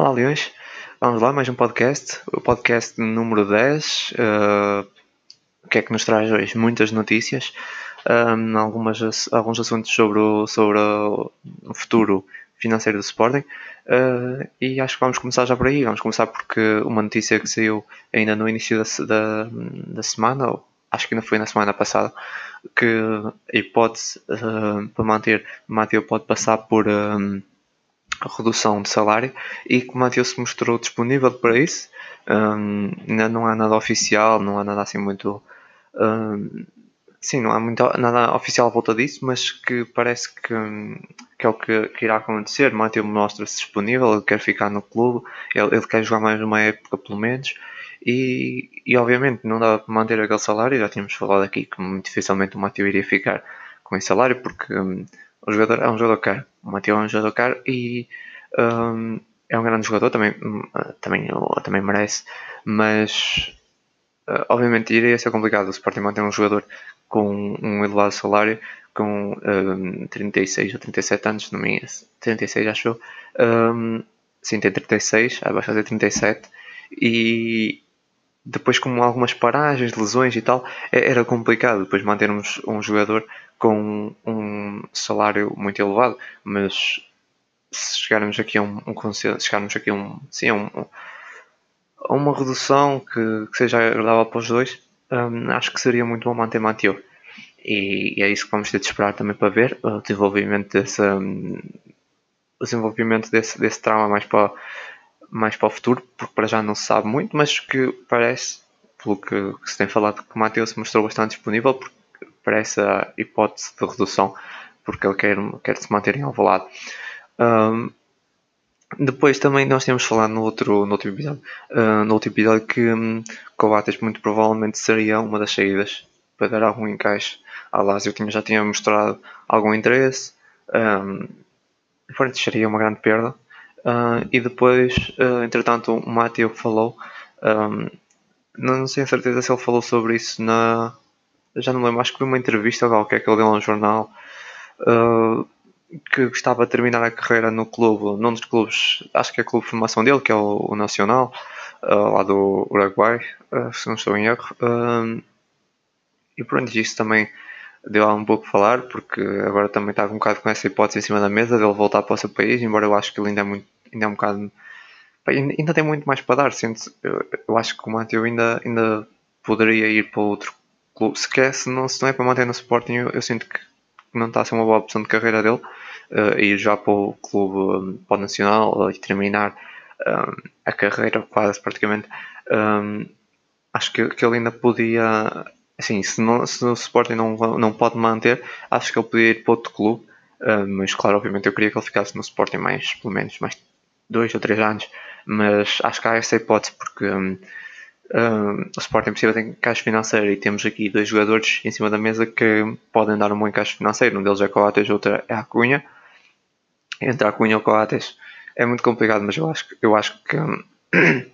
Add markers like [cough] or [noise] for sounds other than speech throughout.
Olá, Leões. Vamos lá, mais um podcast. O podcast número 10. Uh, o que é que nos traz hoje? Muitas notícias. Um, algumas, alguns assuntos sobre o, sobre o futuro financeiro do Sporting. Uh, e acho que vamos começar já por aí. Vamos começar porque uma notícia que saiu ainda no início da, da, da semana, ou acho que ainda foi na semana passada, que a hipótese uh, para manter Mateu pode passar por um, redução de salário e que o Mateu se mostrou disponível para isso. Um, não há nada oficial, não há nada assim muito. Um, sim, não há muito, nada oficial à volta disso, mas que parece que, que é o que, que irá acontecer. Mateu mostra-se disponível, ele quer ficar no clube, ele, ele, quer jogar mais uma época pelo menos. E, e obviamente não dá para manter aquele salário, já tínhamos falado aqui que dificilmente o Mateu iria ficar com esse salário, porque um, jogador é um jogador caro. O Mateu é um jogador caro e um, é um grande jogador, também, também, também merece, mas uh, obviamente iria ser complicado o Sporting manter um jogador com um elevado salário, com um, 36 ou 37 anos, não me engano, 36 acho eu. Um, sim, tem 36, vai fazer 37 e depois com algumas paragens, lesões e tal, é, era complicado depois mantermos um jogador com um salário muito elevado, mas se chegarmos aqui a um, um consenso, chegarmos aqui a um, sim, um, a uma redução que, que, seja agradável para os dois, um, acho que seria muito bom manter Mateo. E, e, é isso que vamos ter de esperar também para ver o desenvolvimento desse, um, o desenvolvimento desse, desse trauma mais para, mais para o futuro, porque para já não se sabe muito, mas que parece, pelo que, que se tem falado, que o Mateo se mostrou bastante disponível, porque parece a hipótese de redução, porque ele quer, quer se manter em Alvalade. Um, depois também nós temos falado no outro, no outro episódio, uh, no outro episódio que um, Coates muito provavelmente seria uma das saídas para dar algum encaixe à Lazio. Tinha, já tinha mostrado algum interesse, um, portanto seria uma grande perda. Uh, e depois, uh, entretanto, o Mateo falou, um, não, não a certeza se ele falou sobre isso na. Já não lembro, acho que foi uma entrevista qualquer que ele deu a um jornal. Uh, que gostava de terminar a carreira no clube, num dos clubes, acho que é o clube de formação dele, que é o, o Nacional, uh, lá do Uruguai, uh, se não estou em erro. E pronto, isso também deu um pouco a falar, porque agora também está um bocado com essa hipótese em cima da mesa dele voltar para o seu país, embora eu acho que ele ainda é, muito, ainda é um bocado. Ainda tem muito mais para dar, sinto, eu, eu acho que o Mateo ainda, ainda poderia ir para outro. Se quer, se não, se não é para manter no Sporting, eu, eu sinto que não está a ser uma boa opção de carreira dele uh, ir já para o clube, um, para o Nacional e terminar um, a carreira quase praticamente. Um, acho que, que ele ainda podia, assim, se, não, se o Sporting não, não pode manter, acho que ele podia ir para outro clube. Uh, mas claro, obviamente eu queria que ele ficasse no Sporting mais, pelo menos, mais dois ou três anos. Mas acho que há essa hipótese porque um, um, o Sporting precisa de encaixe financeiro e temos aqui dois jogadores em cima da mesa que podem dar um bom encaixe financeiro. Um deles é Coates, outro é a Cunha entre a Cunha Coates é muito complicado, mas eu acho, eu acho que uh,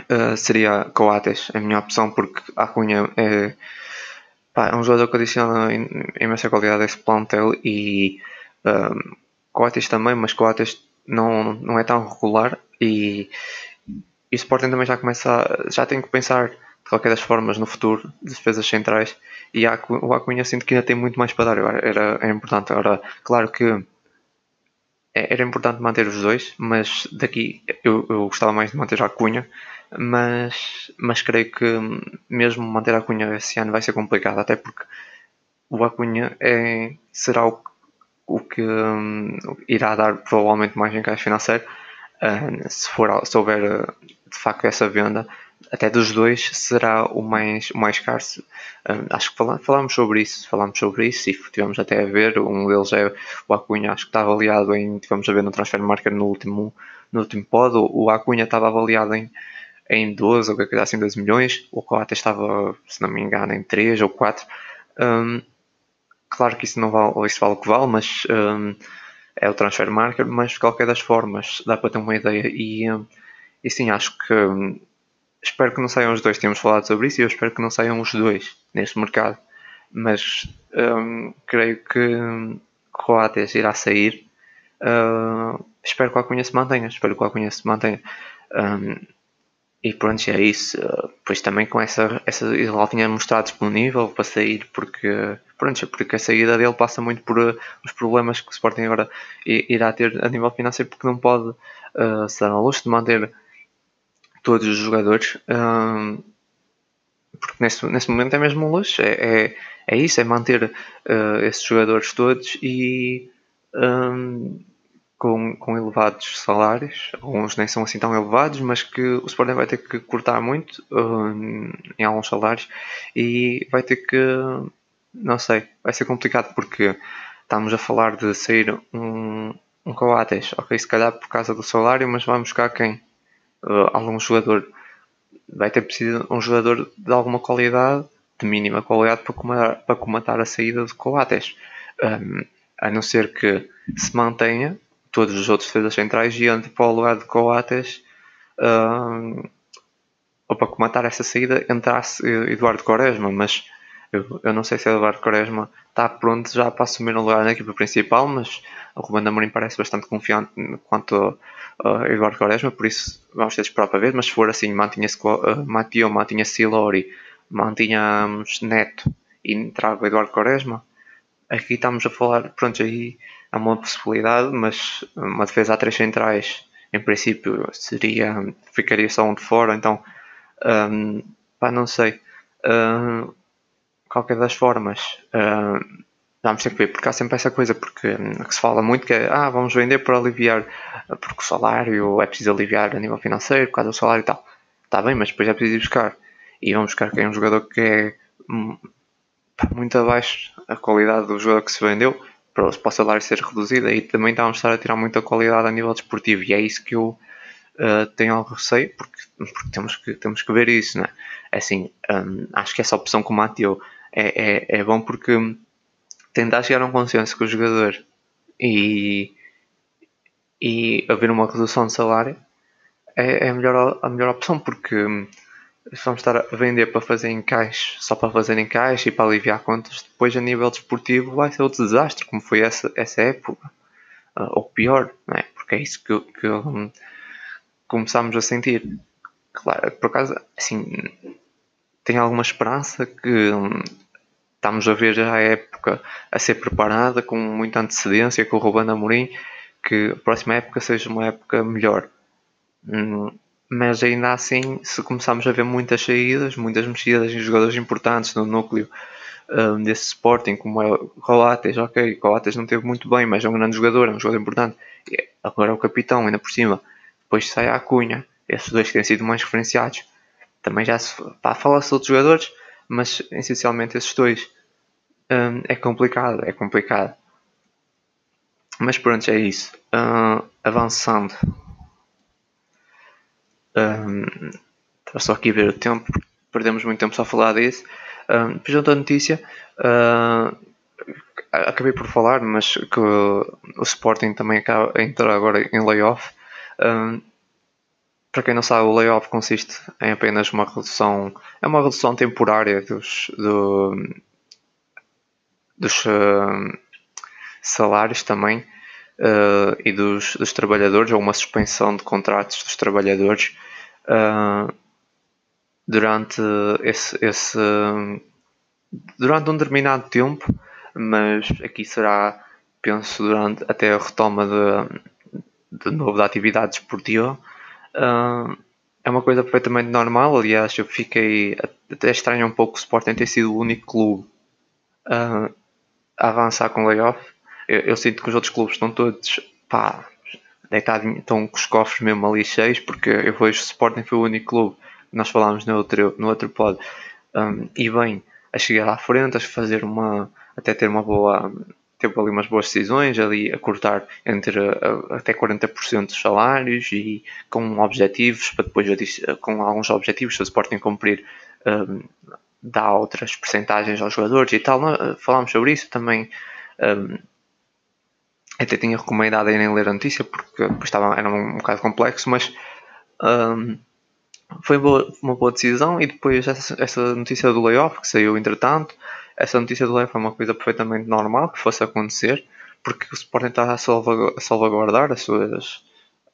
[coughs] seria Coates a minha opção, porque a Cunha é, pá, é um jogador que adiciona imensa qualidade a esse plantel e um, Coates também, mas Coates não, não é tão regular e, e o Sporting também já começa, já tem que pensar de qualquer das formas no futuro de defesas centrais. E o Acunha sinto que ainda tem muito mais para dar, era, era importante. Agora, claro que é, era importante manter os dois, mas daqui eu, eu gostava mais de manter a Cunha, mas, mas creio que mesmo manter a Cunha esse ano vai ser complicado, até porque o Acunha é, será o, o que um, irá dar provavelmente mais encaixe financeiro uh, se, for, se houver de facto essa venda até dos dois será o mais, o mais caro. Um, acho que falámos, sobre isso, falámos sobre isso e tivemos até a ver. Um deles é o Acunha, acho que está avaliado em. Tivemos a ver no Transfer Market no último, no último pod. O Acunha estava avaliado em, em 12 ou coisa assim, 12 milhões. O Coates estava, se não me engano, em 3 ou 4. Um, claro que isso não vale, isso vale o que vale, mas um, é o Transfer Market. Mas de qualquer das formas, dá para ter uma ideia. E, e sim, acho que espero que não saiam os dois. Tínhamos falado sobre isso e eu espero que não saiam os dois neste mercado. Mas um, creio que Coates irá sair. Uh, espero que o Alcunha se mantenha, espero que o Alcunha se mantenha. Um, e pronto, é isso. Pois também com essa, essa ele tinha mostrado disponível para sair, porque, pronto, porque a saída dele passa muito por uh, os problemas que o Sporting agora irá ter a nível financeiro, porque não pode uh, se dar ao luxo de manter todos os jogadores. Um, porque nesse, nesse momento é mesmo um luxo, é, é, é isso, é manter uh, esses jogadores todos e um, com, com elevados salários, alguns nem são assim tão elevados, mas que o Sporting vai ter que cortar muito uh, em alguns salários e vai ter que, não sei, vai ser complicado porque estamos a falar de sair um, um Coates, ok, se calhar por causa do salário, mas vamos buscar quem? Uh, algum jogador. Vai ter preciso um jogador de alguma qualidade, de mínima qualidade, para comatar, para comatar a saída de Coates. Um, a não ser que se mantenha todos os outros defesas centrais e entre para o lugar de Coates uh, ou para comentar essa saída entrasse Eduardo Quaresma, mas eu, eu não sei se Eduardo Quaresma está pronto já para assumir um lugar na equipa principal, mas o Ruben Amorim parece bastante confiante quanto a Eduardo Quaresma, por isso vamos ter de esperar para ver, mas se for assim, mantinha-se uh, mantinha-se Silori, mantinhamos Neto e trago Eduardo Quaresma, aqui estamos a falar, pronto, aí é uma possibilidade, mas uma defesa a três centrais, em princípio, seria ficaria só um de fora, então um, pá, não sei. Uh, qualquer das formas, uh, vamos ter que ver, porque há sempre essa coisa, porque um, que se fala muito que é, ah, vamos vender para aliviar, porque o salário é preciso aliviar a nível financeiro, por causa do salário e tal. Está bem, mas depois é preciso ir buscar. E vamos buscar quem é um jogador que é hum, muito abaixo a qualidade do jogador que se vendeu para, o salário ser reduzido e também estamos a tirar muita qualidade a nível desportivo e é isso que eu uh, tenho algo receio porque, porque, temos, que, temos que ver isso, né? assim, um, acho que essa opção que o Mateo é, é, é bom porque tentar chegar a um consenso com o jogador e, e haver uma redução de salário é, é a, melhor, a melhor opção porque vamos estar a vender para fazer encaixe, só para fazer encaixe e para aliviar contas, depois a nível desportivo vai ser outro desastre, como foi essa, essa época. Uh, ou pior, não é? Porque é isso que, que um, começámos a sentir. Claro, por acaso, assim, tenho alguma esperança que um, estamos a ver já a época a ser preparada com muita antecedência com o Ruben Amorim, que a próxima época seja uma época melhor. Hum, mas ainda assim, se começarmos a ver muitas saídas, muitas mexidas em jogadores importantes no núcleo um, desse Sporting, como é o Coates, ok, Coates não teve muito bem, mas é um grande jogador, é um jogador importante. Agora é o capitão, ainda por cima. Depois sai a Cunha, esses dois que têm sido mais referenciados. Também já se fala-se de outros jogadores, mas essencialmente esses dois. Um, é complicado, é complicado. Mas pronto, é isso. Uh, avançando um, só aqui a ver o tempo, perdemos muito tempo só a falar disso. Um, depois outra notícia, uh, acabei por falar, mas que o Sporting também acaba, entra agora em layoff. Um, para quem não sabe, o layoff consiste em apenas uma redução, é uma redução temporária dos, do, dos uh, salários também uh, e dos, dos, trabalhadores, ou uma suspensão de contratos dos trabalhadores uh, durante esse, esse, durante um determinado tempo, mas aqui será, penso, durante até a retoma de, de novo da atividade esportiva. Uh, é uma coisa perfeitamente normal, aliás, eu fiquei até estranho um pouco o Sporting ter sido o único clube uh, a avançar com layoff. Eu, eu, sinto que os outros clubes estão todos pá, deitado, estão com os cofres mesmo ali cheios, porque eu vejo o Sporting foi o único clube que nós falámos no outro, no outro pod, um, e bem, a chegar à frente, a fazer uma, até ter uma boa, teve ali umas boas decisões, ali a cortar entre até 40% dos salários e com objetivos, para depois com alguns objetivos, se o Sporting cumprir, um, dá outras percentagens aos jogadores e tal, falámos sobre isso também. Um, até tinha recomendado irem ler a notícia porque estava, era um, bocado complexo, mas um, foi boa, uma boa decisão. E depois essa, essa, notícia do layoff que saiu entretanto, essa notícia do layoff foi uma coisa perfeitamente normal que fosse acontecer, porque o Sporting está a salvaguardar as suas,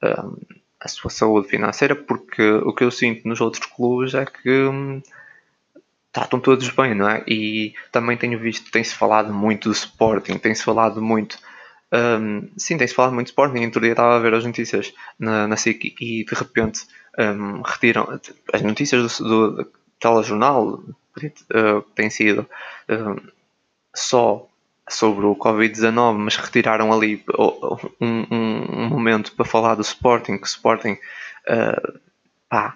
um, a sua saúde financeira, porque o que eu sinto nos outros clubes é que um, tá, estão todos bem, não é? E também tenho visto, tem-se falado muito do Sporting, tem-se falado muito. Um, sim, tem-se falado muito do Sporting. Em dia estava a ver as notícias na, na SIC e de repente um, retiram as notícias do, do telejornal uh, tem sido uh, só sobre o Covid-19, mas retiraram ali um, um, um, momento para falar do Sporting, que o Sporting uh, pá,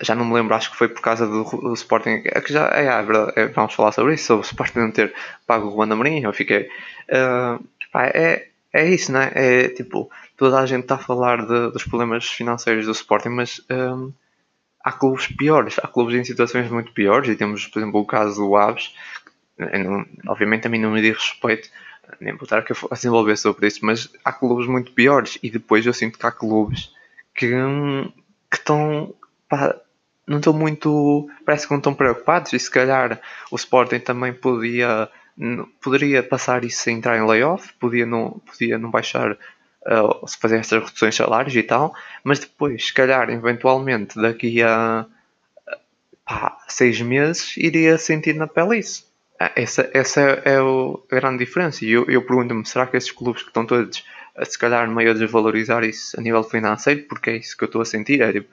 já não me lembro, acho que foi por causa do, do Sporting, é que já é, é, é, vamos falar sobre isso, sobre o Sporting não ter pago o Ruanda Amorim, eu fiquei uh, é, é isso, né? É tipo, toda a gente está a falar de, dos problemas financeiros do Sporting, mas um, há clubes piores, há clubes em situações muito piores, e temos, por exemplo, o caso do Aves, não, obviamente a mim não me diz respeito, nem vou estar a desenvolver sobre isso, mas há clubes muito piores, e depois eu sinto que há clubes que, hum, que estão, não estão muito, parece que não estão preocupados, e se calhar o Sporting também podia, poderia passar isso sem entrar em layoff, podia não, podia não baixar uh, fazer estas reduções de salários e tal, mas depois, se calhar, eventualmente, daqui a pá, seis meses, iria sentir na pele isso. Ah, essa, essa é a grande diferença. E eu, eu pergunto-me: será que esses clubes que estão todos, se calhar, meio a desvalorizar isso a nível financeiro? Porque é isso que eu estou a sentir. É, tipo,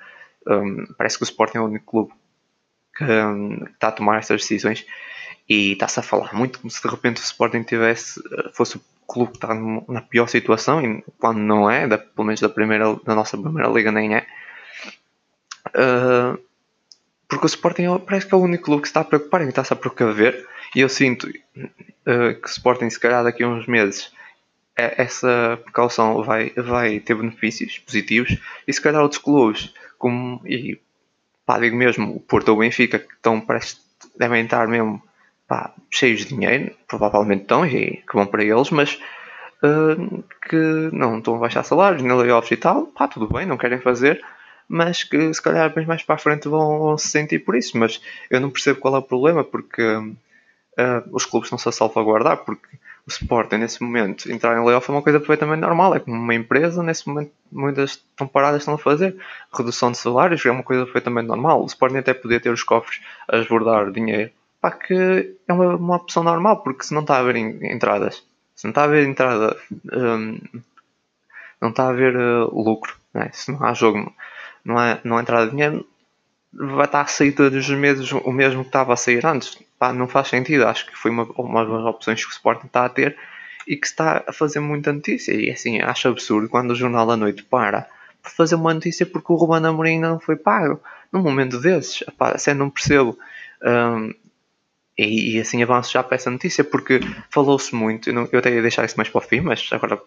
um, parece que o Sporting é o único clube que um, está a tomar essas decisões e está-se a falar muito como se de repente o Sporting tivesse, fosse clube que está na pior situação, e quando não é, da, pelo menos da, primeira, da nossa primeira liga nem é. Uh, porque o Sporting é, parece que é o único clube que se está a preocupar e está-se a precaver. E eu sinto uh, que o Sporting, se calhar daqui a uns meses, essa precaução vai, vai ter benefícios positivos. E se calhar outros clubes, como e pá, digo mesmo, o Porto ou o Benfica, que estão, parece, devem estar mesmo pá, cheios de dinheiro, provavelmente estão e que vão para eles, mas uh, que não estão a baixar salários, nem layoffs e tal, pá, tudo bem, não querem fazer, mas que se calhar bem mais para a frente vão, vão, se sentir por isso. Mas eu não percebo qual é o problema, porque uh, os clubes estão-se a salvaguardar, porque o Sporting nesse momento entrar em layoff é uma coisa perfeitamente normal, é como uma empresa, nesse momento muitas estão paradas estão a fazer. Redução de salários é uma coisa perfeitamente normal. O Sporting até podia ter os cofres a esbordar dinheiro pá, que é uma, uma opção normal, porque se não está a haver entradas, se não está a haver entrada, um, não está a haver uh, lucro, né? se não há jogo, não há, não há entrada de dinheiro, vai estar a sair todos os meses o mesmo que estava a sair antes. Pá, não faz sentido. Acho que foi uma, uma das opções que o Sporting está a ter e que está a fazer muita notícia. E assim, acho absurdo quando o Jornal da Noite para para fazer uma notícia porque o Ruben Amorim ainda não foi pago. Num momento desses, pá, assim, não percebo. Um, e, e, assim avanço já para essa notícia, porque falou-se muito, eu, não, eu até ia deixar isso mais para o fim, mas agora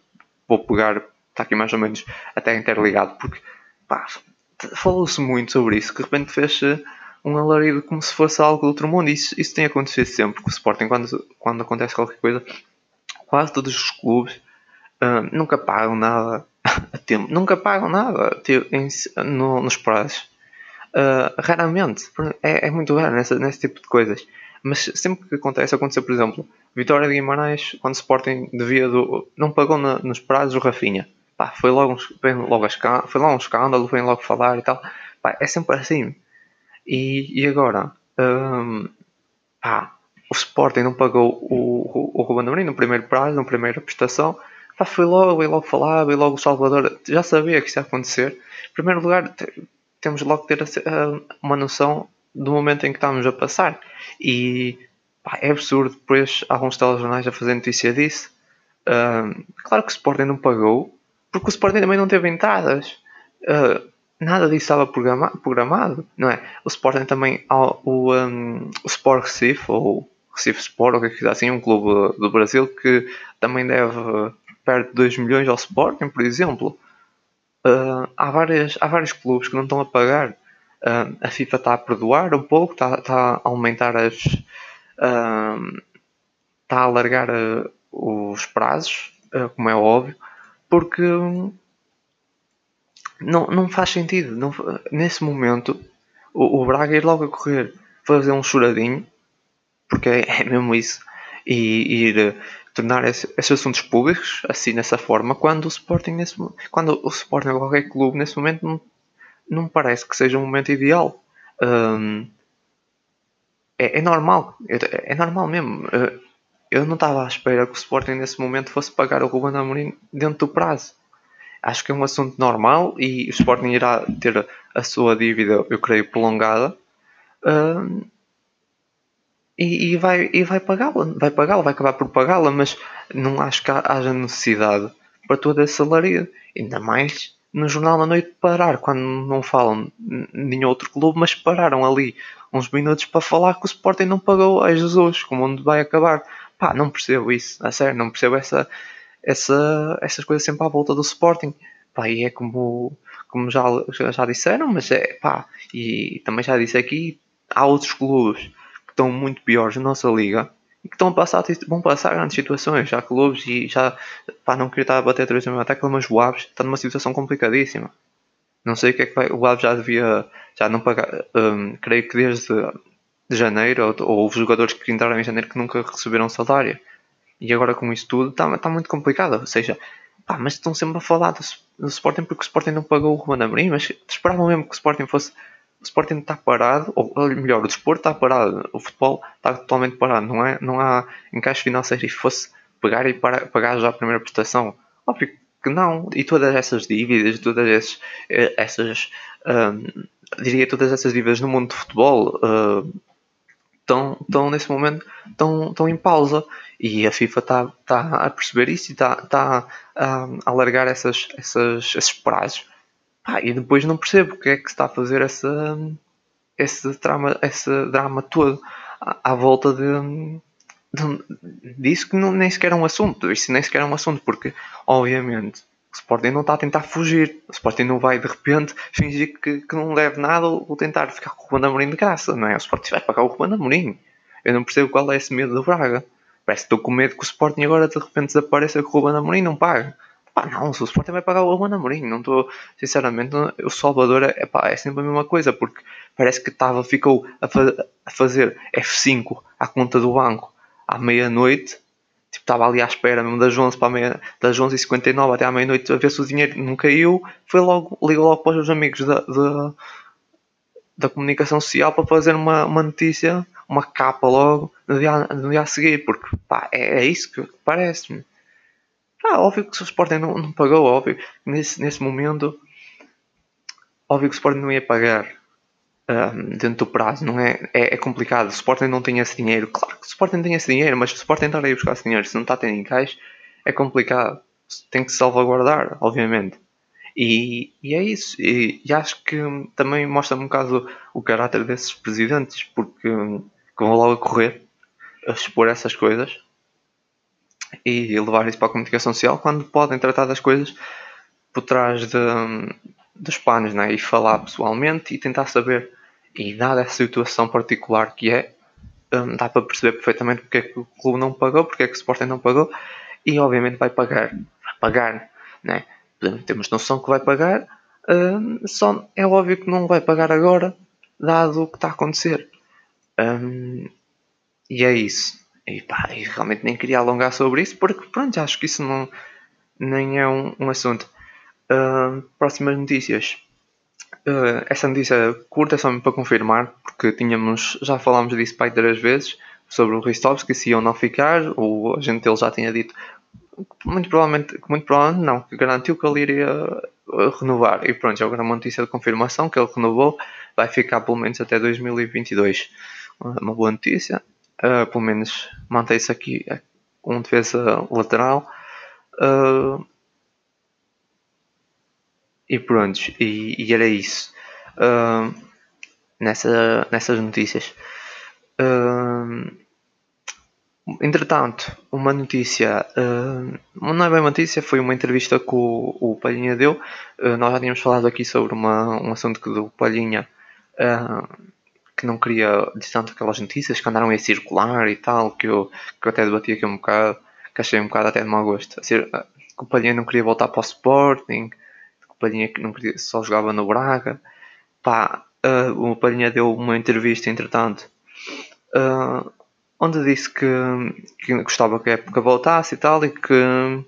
vou pegar, está aqui mais ou menos até interligado, porque falou-se muito sobre isso, que de repente fez um alarido como se fosse algo do outro mundo. Isso, isso tem acontecido sempre com o Sporting, quando, quando acontece qualquer coisa, quase todos os clubes uh, nunca pagam nada [laughs] a tempo, nunca pagam nada em, no, nos prazos. Uh, raramente, é, é muito raro nesse, nesse tipo de coisas. Mas sempre que acontece, aconteceu, por exemplo, Vitória de Guimarães, quando o Sporting devia do, não pagou na, nos prazos o Rafinha. Pá, foi logo, um, logo a, foi logo um escândalo, vem logo falar e tal. Pá, é sempre assim. E, e agora, um, pá, o Sporting não pagou o, o, o Ruben Amorim no primeiro prazo, na primeira prestação. Pá, foi logo, veio logo falar, veio logo o Salvador. Já sabia que isso ia acontecer. Em primeiro lugar, temos logo que ter uma noção do momento em que estamos a passar. E pá, é absurdo depois alguns telejornais a fazer notícia disso. Uh, claro que o Sporting não pagou, porque o Sporting também não teve entradas. Uh, nada disso estava programa programado, não é? O Sporting também, o, um, o Sport Recife, ou Recife Sport, ou o que é assim, um clube do Brasil que também deve perto de 2 milhões ao Sporting, por exemplo. Uh, há, várias, há vários clubes que não estão a pagar Uh, a FIFA está a perdoar um pouco, está, a aumentar as. Uh, está a alargar os prazos, como é óbvio, porque não, não faz sentido. Não, nesse momento, o, o Braga ir logo a correr fazer um choradinho, porque é, é mesmo isso, e ir tornar esse, esses assuntos públicos assim dessa forma quando o Sporting nesse, quando o Sporting qualquer clube nesse momento não, não parece que seja um momento ideal. Um, é, é, normal. É, é, normal mesmo eu não estava à espera que o Sporting nesse momento fosse pagar o Ruben Amorim dentro do prazo acho que é um assunto normal e o Sporting irá ter a sua dívida eu creio prolongada um, e, e, vai, e vai pagá-la, vai pagá-la, vai acabar por pagá-la, mas não acho que haja necessidade para toda essa salaria. Ainda mais no Jornal da Noite parar, quando não falam nenhum outro clube, mas pararam ali uns minutos para falar que o Sporting não pagou a Jesus, como onde vai acabar. Pá, não percebo isso, a sério, não percebo essa, essa, essas coisas sempre à volta do Sporting. Pá, e é como, como já, já disseram, mas é pá, e também já disse aqui, há outros clubes estão muito piores na nossa liga e que estão a passar, vão passar grandes situações. Já clubes e já, pá, não queria estar a bater três no meu ataque, mas o Aves está numa situação complicadíssima. Não sei o que é que vai. O Aves já devia, já não pagar, um, creio que desde de janeiro, ou, ou houve jogadores que entraram em janeiro que nunca receberam salário. E agora com isso tudo está, está muito complicado. Ou seja, pá, mas estão sempre a falar do, do Sporting porque o Sporting não pagou o Ruben Amorim, mas esperavam mesmo que o Sporting fosse o Sporting está parado, ou melhor, o desporto está parado, o futebol está totalmente parado, não, é, não há encaixe financeiro. E fosse pegar e para, pagar já a primeira prestação, óbvio que não. E todas essas dívidas, todas essas, eh, essas um, diria todas essas dívidas no mundo do futebol uh, estão, estão nesse momento estão, estão em pausa e a FIFA está, está a perceber isso e está, está a alargar essas, essas, esses prazos e depois não percebo porque é que se está a fazer essa, esse, drama, esse drama todo à, à volta de, de, disso que não, nem sequer é um assunto. Isso nem sequer é um assunto, porque obviamente o Sporting não está a tentar fugir. O Sporting não vai de repente fingir que, que não deve nada ou tentar ficar com o Ruben Amorim de graça, não é? O Sporting vai pagar o Ruben Amorim. Eu não percebo qual é esse medo do Braga. Parece que estou com medo que o Sporting agora de repente desapareça com o Ruben Amorim não paga. Pá, não, o Sporting vai pagar o Ruben Amorim, não estou, sinceramente, o Salvador é, pá, é sempre a mesma coisa, porque parece que estava, ficou a, fa a, fazer F5 à conta do banco à meia-noite, tipo, estava ali à espera mesmo das 11 para meia, das 11h59 até à meia-noite a ver se o dinheiro não caiu, foi logo, ligou logo para os seus amigos da, da, da comunicação social para fazer uma, uma notícia, uma capa logo no dia, no dia a seguir, porque pá, é, é isso que parece-me. Ah, óbvio que o Sporting não, não pagou, óbvio. Nesse, nesse momento, óbvio que o Sporting não ia pagar dentro do prazo, não é? é? É complicado. O Sporting não tem esse dinheiro. Claro que o Sporting tem esse dinheiro, mas o Sporting estar aí buscar esse dinheiro, se não está ter em caixa, é complicado. Tem que salvaguardar, obviamente. E, e é isso. E, e, acho que também mostra um bocado o, caráter desses presidentes, porque que vão logo a correr a expor essas coisas e levar isso para a comunicação social quando podem tratar das coisas por trás de, dos panos né? e falar pessoalmente e tentar saber. E dada essa situação particular que é, um, dá para perceber perfeitamente porque é que o clube não pagou, porque é que o Sporting não pagou e obviamente vai pagar. Vai pagar, né? temos noção que vai pagar, um, só é óbvio que não vai pagar agora, dado o que está a acontecer. Um, e é isso. E pá, realmente nem queria alongar sobre isso porque pronto, acho que isso não nem é um, um assunto. Uh, próximas notícias. Uh, essa notícia curta é só para confirmar, porque tínhamos, já falámos disso pai três vezes, sobre o Ristovski, se iam não ficar, o agente dele já tinha dito, muito provavelmente, muito provavelmente não, que garantiu que ele iria uh, renovar. E pronto, agora uma notícia de confirmação que ele renovou, vai ficar pelo menos até 2022. Uma boa notícia uh, pelo menos mantém-se aqui um defesa lateral. Uh, e pronto, e, e, era isso. Uh, nessa, nessas notícias. Uh, entretanto, uma notícia, uh, não é bem notícia, foi uma entrevista que o, o Palhinha deu. nós já tínhamos falado aqui sobre uma, um assunto que do Palhinha que não queria dizer tanto aquelas notícias que andaram a circular e tal, que eu, que eu até debati aqui um bocado, que achei um bocado até de mau gosto. Assim, que o Palhinha não queria voltar para o Sporting, que Palhinha não queria, só jogava no Braga. Pá, uh, o Palhinha deu uma entrevista, entretanto, uh, onde disse que, que gostava que a época voltasse e tal, e que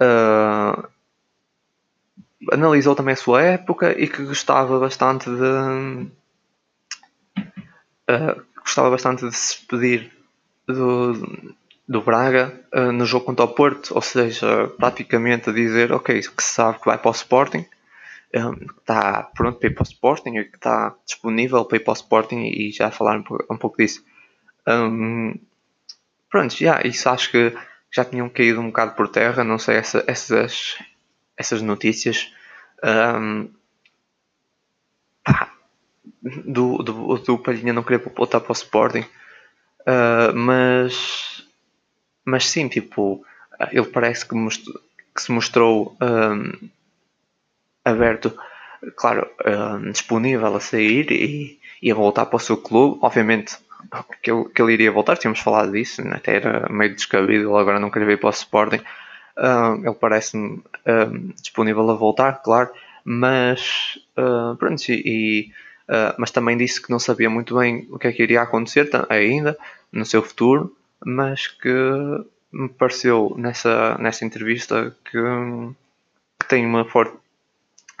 uh, analisou também a sua época e que gostava bastante de gostava bastante de se despedir do, do Braga uh, no jogo contra o Porto, ou seja, praticamente a dizer ok, que se sabe que vai para o Sporting, um, está pronto para ir para o Sporting, que está disponível para ir para o Sporting e já falar um, pouco disso. Um, pronto, já, isso acho que já tinham caído um bocado por terra, não sei, essa, essas, essas notícias um, pá, do, do, do Palhinha não querer voltar para o Sporting, uh, mas, mas sim, tipo, ele parece que, que se mostrou um, aberto, claro, um, disponível a sair e, e a voltar para o seu clube, obviamente que ele, que ele iria voltar, tínhamos falado disso, né? até era meio descabido, ele agora não queria vir para o Sporting. Uh, ele parece-me uh, disponível a voltar, claro, mas uh, pronto, e, uh, mas também disse que não sabia muito bem o que é que iria acontecer ainda no seu futuro, mas que me pareceu nessa, nessa entrevista que, que tem uma forte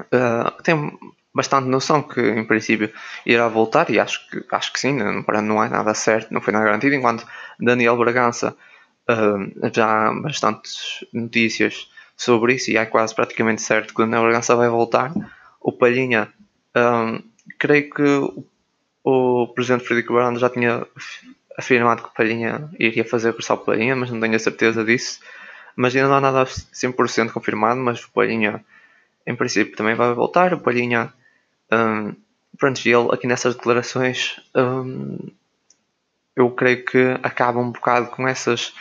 uh, tem bastante noção que em princípio irá voltar e acho que, acho que sim, não, não é nada certo, não foi nada garantido, enquanto Daniel Bragança uh, já há bastantes notícias sobre isso e é quase praticamente certo que o Daniel Bragança vai voltar. O Palhinha, um, creio que o, o presidente Frederico Baranda já tinha afirmado que o Palhinha iria fazer o Palhinha, mas não tenho a certeza disso. Mas ainda não há nada 100% confirmado, mas o Palhinha em princípio também vai voltar. O Palhinha um, pronto, ele aqui nessas declarações um, eu creio que acaba um bocado com essas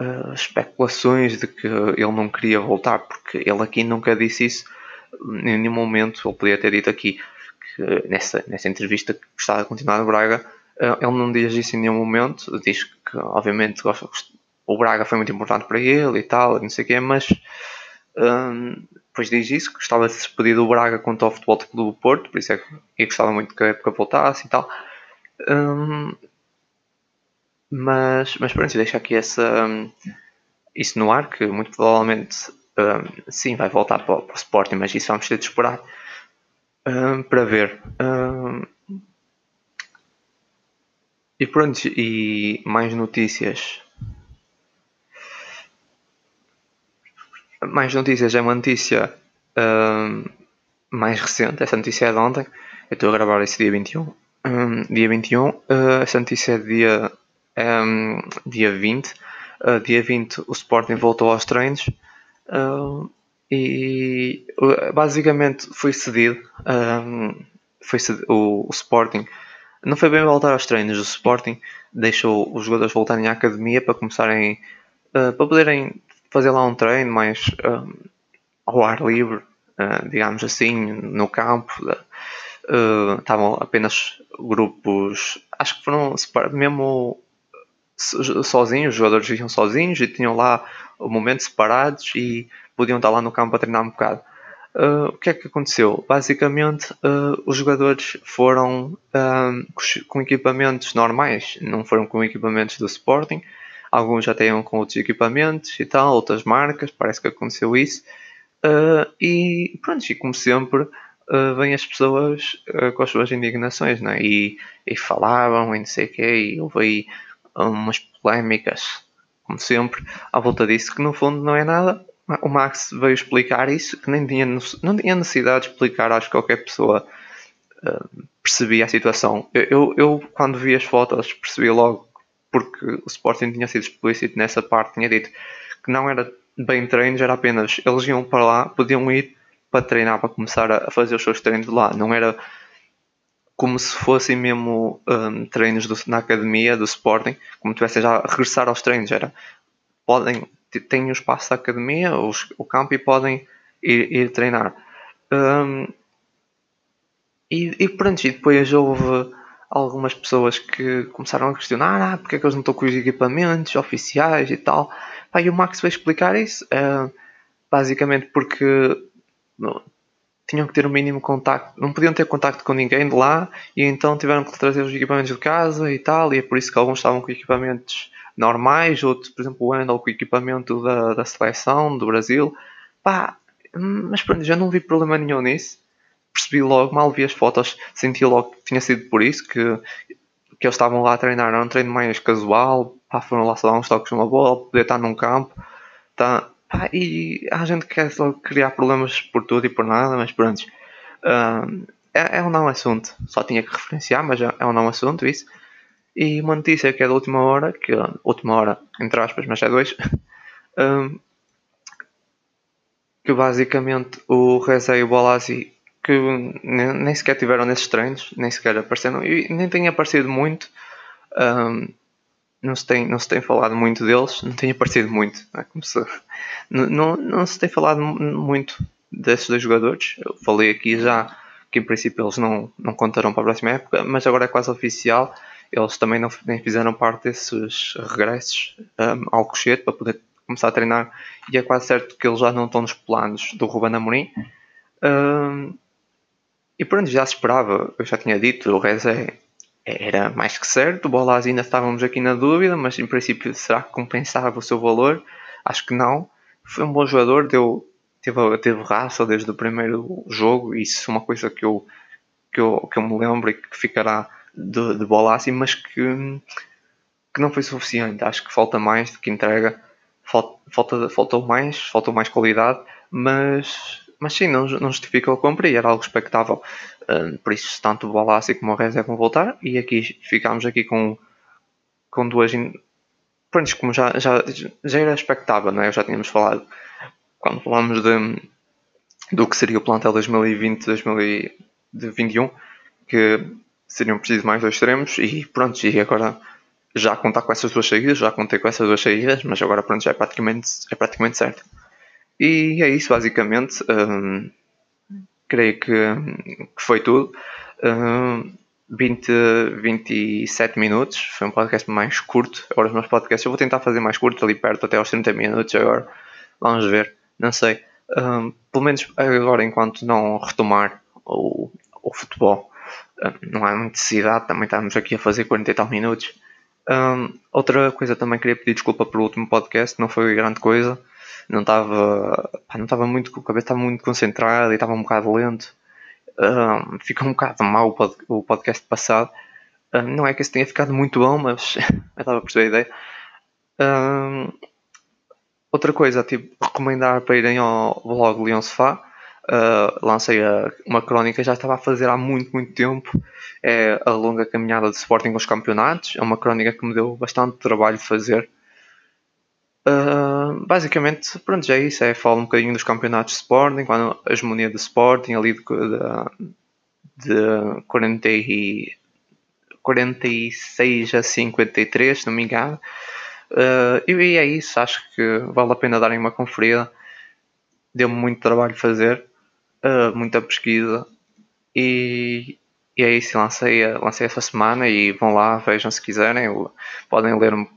uh, especulações de que ele não queria voltar, porque ele aqui nunca disse isso em nenhum momento. Ele podia ter dito aqui que nessa, nessa entrevista que está a continuar no Braga, ele não diz isso em nenhum momento. Diz que, obviamente, gosta, o Braga foi muito importante para ele e tal, não sei o quê, mas um, depois diz isso, que gostava de se despedir do Braga contra o Futebol Clube do Porto, por isso é que gostava muito que a época voltasse e tal. Um, mas, mas pronto, deixa aqui essa, um, isso no ar, que muito provavelmente um, sim vai voltar para, para, o Sporting, mas isso vamos ter de esperar um, para ver. E pronto, e mais notícias mais notícias é uma notícia um, mais recente, essa notícia é de ontem. Eu estou a gravar esse dia 21. Um, dia 21, uh, essa notícia é de dia, um, dia 20. Uh, dia 20 o Sporting voltou aos treinos uh, e basicamente foi cedido. foi cedido o, o, Sporting não foi bem voltar aos treinos. O Sporting deixou os jogadores voltarem à academia para começarem uh, para poderem fazer lá um treino mais um, ao ar livre, uh, digamos assim, no campo. Uh, estavam apenas grupos, acho que foram mesmo sozinhos, os jogadores viviam sozinhos e tinham lá momentos separados e podiam estar lá no campo a treinar um bocado. Uh, o que é que aconteceu? Basicamente, uh, os jogadores foram uh, com equipamentos normais, não foram com equipamentos do Sporting, Alguns já têm com outros equipamentos e tal, outras marcas, parece que aconteceu isso. E pronto, e como sempre, vêm as pessoas com as suas indignações, né? e, e falavam e não sei o quê, e houve aí umas polémicas, como sempre, à volta disso, que no fundo não é nada. O Max veio explicar isso, que nem tinha, não tinha necessidade de explicar, acho que qualquer pessoa percebia a situação. Eu, eu, eu, quando vi as fotos, percebi logo porque o Sporting tinha sido explícito nessa parte, tinha dito que não era bem treinos, era apenas eles iam para lá, podiam ir para treinar, para começar a fazer os seus treinos lá, não era como se fossem mesmo um, treinos do, na academia do Sporting, como tivessem já a regressar aos treinos, era podem, têm o espaço da academia, os, o campo e podem ir, ir treinar. Um, e, e pronto, e depois houve algumas pessoas que começaram a questionar ah, porque é que eles não estão com os equipamentos oficiais e tal. Pá, e o Max vai explicar isso. Uh, basicamente porque tinham que ter o um mínimo contacto, não podiam ter contacto com ninguém de lá e então tiveram que trazer os equipamentos de casa e tal, e é por isso que alguns estavam com equipamentos normais, outros, por exemplo, o Wendel com o equipamento da, da seleção do Brasil. Pá, mas pronto, já não vi problema nenhum nisso. Percebi logo, mal vi as fotos, senti logo que tinha sido por isso que, que eles estavam lá a treinar. Era um treino mais casual, pá, foram lá só dar uns toques numa bola, poder estar num campo. Tá, pá, e há gente que quer só criar problemas por tudo e por nada, mas pronto. Uh, é, é um não assunto. Só tinha que referenciar, mas é, é um não assunto isso. E uma notícia que é da última hora, que última hora, entre aspas, mas é dois, [laughs] um, que basicamente o Reza e o Bolazzi que nem, nem, sequer tiveram nesses treinos, nem sequer apareceram, e nem têm aparecido muito. Um, não se, tem, não se tem falado muito deles, não tem aparecido muito. Não, é? Se, não, não se tem falado muito desses dois jogadores. Eu falei aqui já que em princípio eles não, não contarão para a próxima época, mas agora é quase oficial eles também não fizeram parte desses regressos um, ao cochete para poder começar a treinar. E é quase certo que eles já não estão nos planos do Ruben Amorim. Um, e pronto, já se esperava eu já tinha dito, o Reza era mais que certo, o Bolas ainda estávamos aqui na dúvida, mas em princípio será que compensava o seu valor? Acho que não. Foi um bom jogador, deu, teve, teve raça desde o primeiro jogo isso é uma coisa que eu, que eu, que eu me lembro e que ficará de, de bola assim, mas que, que não foi suficiente. Acho que falta mais do que entrega, falta, falta, faltou mais, faltou mais qualidade, mas, mas sim, não, não justifica a compra e era algo expectável. Uh, por isso, tanto o Balassi como o Reza vão voltar e aqui ficámos aqui com, com duas. Pronto, como já, já, já era expectável, não é? já tínhamos falado quando falámos de, do que seria o plantel 2020-2021, que seriam precisos mais dois extremos e pronto, e agora já contar com essas duas saídas, já contei com essas duas saídas, mas agora pronto, já é praticamente, é praticamente certo. E é isso basicamente. Um, creio que, que, foi tudo. Um, 20, 27 minutos, foi um podcast mais curto. Agora os meus podcasts eu vou tentar fazer mais curto, ali perto até aos 30 minutos agora. Vamos ver, não sei. Um, pelo menos agora enquanto não retomar o, o futebol não há necessidade, também estamos aqui a fazer 40 e tal minutos. Um, outra coisa também queria pedir desculpa pelo último podcast, não foi grande coisa, não estava não estava muito com a cabeça, estava muito concentrado e estava um bocado lento. Um, ficou um bocado mal o, pod, o podcast passado. Um, não é que esse tenha ficado muito bom, mas [laughs] eu estava a perceber a ideia. outra coisa, tipo, recomendar para irem ao blog Leão Sofá Uh, lancei a, uma crónica já estava a fazer há muito, muito tempo. É a longa caminhada de Sporting aos campeonatos. É uma crónica que me deu bastante trabalho fazer. Uh, basicamente, pronto, já é isso. É, falo um bocadinho dos campeonatos de Sporting, quando a hegemonia do Sporting, ali de, de, de 40 e, 46 a 53, se não me engano. Uh, e é isso, acho que vale a pena darem uma conferida. Deu-me muito trabalho fazer uh, muita pesquisa e, e é isso, lancei, lancei essa semana e vão lá, vejam se quiserem, podem ler-me.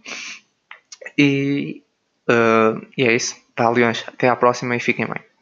E, uh, e é isso, tá, Leões, até à próxima e fiquem bem.